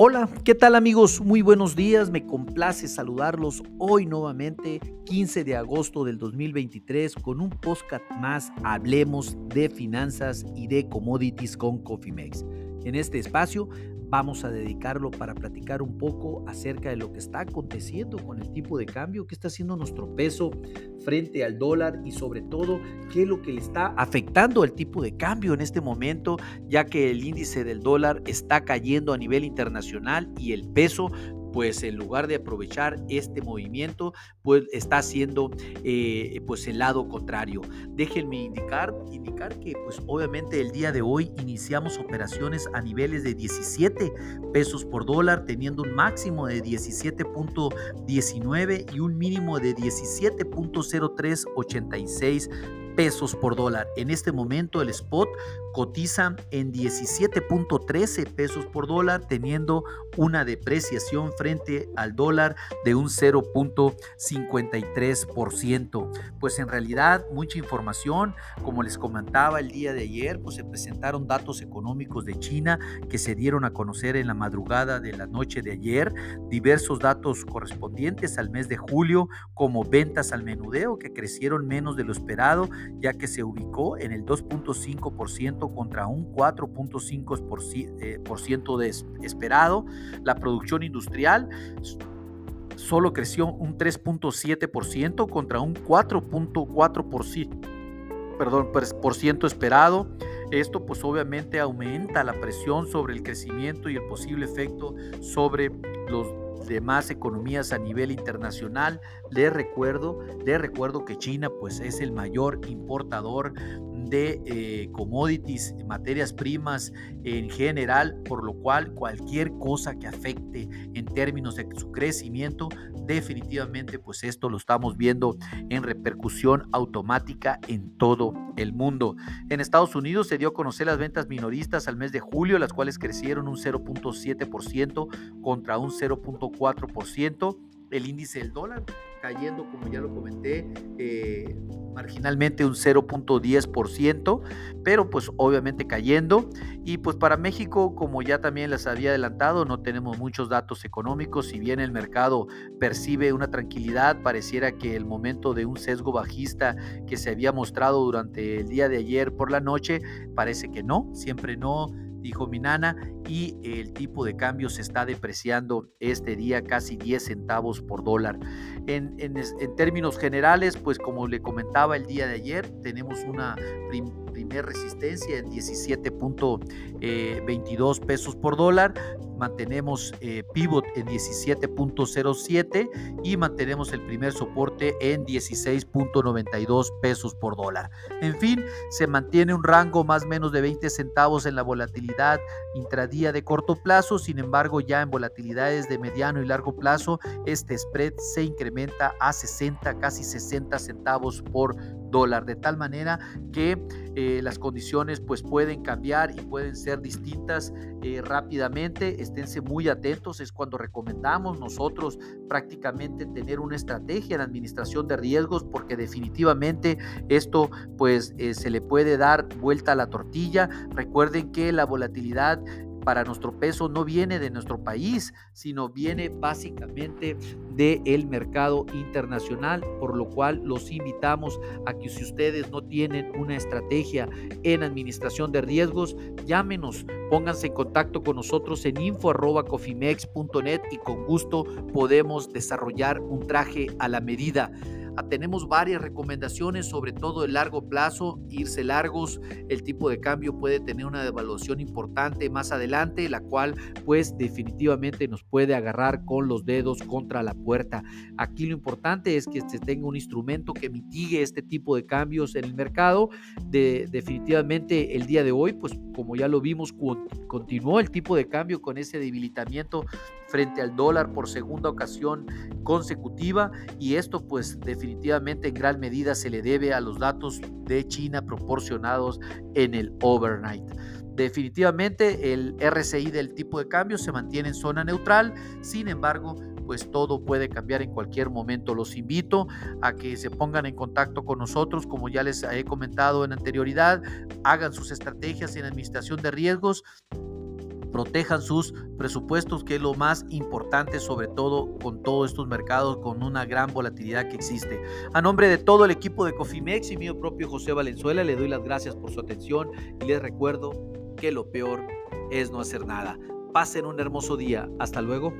Hola, ¿qué tal amigos? Muy buenos días, me complace saludarlos hoy nuevamente, 15 de agosto del 2023, con un podcast más, hablemos de finanzas y de commodities con Cofimex. En este espacio vamos a dedicarlo para platicar un poco acerca de lo que está aconteciendo con el tipo de cambio, qué está haciendo nuestro peso frente al dólar y sobre todo qué es lo que le está afectando al tipo de cambio en este momento, ya que el índice del dólar está cayendo a nivel internacional y el peso pues en lugar de aprovechar este movimiento, pues está haciendo eh, pues el lado contrario. Déjenme indicar, indicar que pues obviamente el día de hoy iniciamos operaciones a niveles de 17 pesos por dólar, teniendo un máximo de 17.19 y un mínimo de 17.0386 pesos por dólar. En este momento el spot cotiza en 17.13 pesos por dólar, teniendo una depreciación frente al dólar de un 0.53%. Pues en realidad mucha información, como les comentaba el día de ayer, pues se presentaron datos económicos de China que se dieron a conocer en la madrugada de la noche de ayer, diversos datos correspondientes al mes de julio, como ventas al menudeo que crecieron menos de lo esperado ya que se ubicó en el 2.5% contra un 4.5% de esperado. La producción industrial solo creció un 3.7% contra un 4.4% perdón, por ciento esperado. Esto pues obviamente aumenta la presión sobre el crecimiento y el posible efecto sobre los demás economías a nivel internacional. Les recuerdo, les recuerdo que China pues es el mayor importador de eh, commodities, materias primas en general, por lo cual cualquier cosa que afecte en términos de su crecimiento, definitivamente pues esto lo estamos viendo en repercusión automática en todo el mundo. En Estados Unidos se dio a conocer las ventas minoristas al mes de julio, las cuales crecieron un 0.7% contra un 0.4%. El índice del dólar cayendo, como ya lo comenté, eh, marginalmente un 0.10%, pero pues obviamente cayendo. Y pues para México, como ya también les había adelantado, no tenemos muchos datos económicos. Si bien el mercado percibe una tranquilidad, pareciera que el momento de un sesgo bajista que se había mostrado durante el día de ayer por la noche, parece que no, siempre no dijo mi nana, y el tipo de cambio se está depreciando este día casi 10 centavos por dólar. En, términos generales, pues como le comentaba el día de ayer, tenemos una primera resistencia en 17.22 eh, pesos por dólar, mantenemos eh, pivot en 17.07 y mantenemos el primer soporte en 16.92 pesos por dólar. En fin, se mantiene un rango más o menos de 20 centavos en la volatilidad intradía de corto plazo, sin embargo ya en volatilidades de mediano y largo plazo este spread se incrementa a 60, casi 60 centavos por dólar, de tal manera que eh, las condiciones pues pueden cambiar y pueden ser distintas eh, rápidamente. Esténse muy atentos, es cuando recomendamos nosotros prácticamente tener una estrategia en administración de riesgos porque definitivamente esto pues eh, se le puede dar vuelta a la tortilla. Recuerden que la volatilidad para nuestro peso no viene de nuestro país, sino viene básicamente del mercado internacional, por lo cual los invitamos a que si ustedes no tienen una estrategia en administración de riesgos, llámenos, pónganse en contacto con nosotros en info@cofimex.net y con gusto podemos desarrollar un traje a la medida. Ah, tenemos varias recomendaciones, sobre todo el largo plazo, irse largos, el tipo de cambio puede tener una devaluación importante más adelante, la cual pues definitivamente nos puede agarrar con los dedos contra la puerta. Aquí lo importante es que se tenga un instrumento que mitigue este tipo de cambios en el mercado. De, definitivamente el día de hoy, pues como ya lo vimos, continuó el tipo de cambio con ese debilitamiento frente al dólar por segunda ocasión consecutiva y esto pues definitivamente en gran medida se le debe a los datos de China proporcionados en el overnight. Definitivamente el RCI del tipo de cambio se mantiene en zona neutral, sin embargo, pues todo puede cambiar en cualquier momento. Los invito a que se pongan en contacto con nosotros, como ya les he comentado en anterioridad, hagan sus estrategias en administración de riesgos protejan sus presupuestos, que es lo más importante, sobre todo con todos estos mercados, con una gran volatilidad que existe. A nombre de todo el equipo de Cofimex y mío propio José Valenzuela, le doy las gracias por su atención y les recuerdo que lo peor es no hacer nada. Pasen un hermoso día. Hasta luego.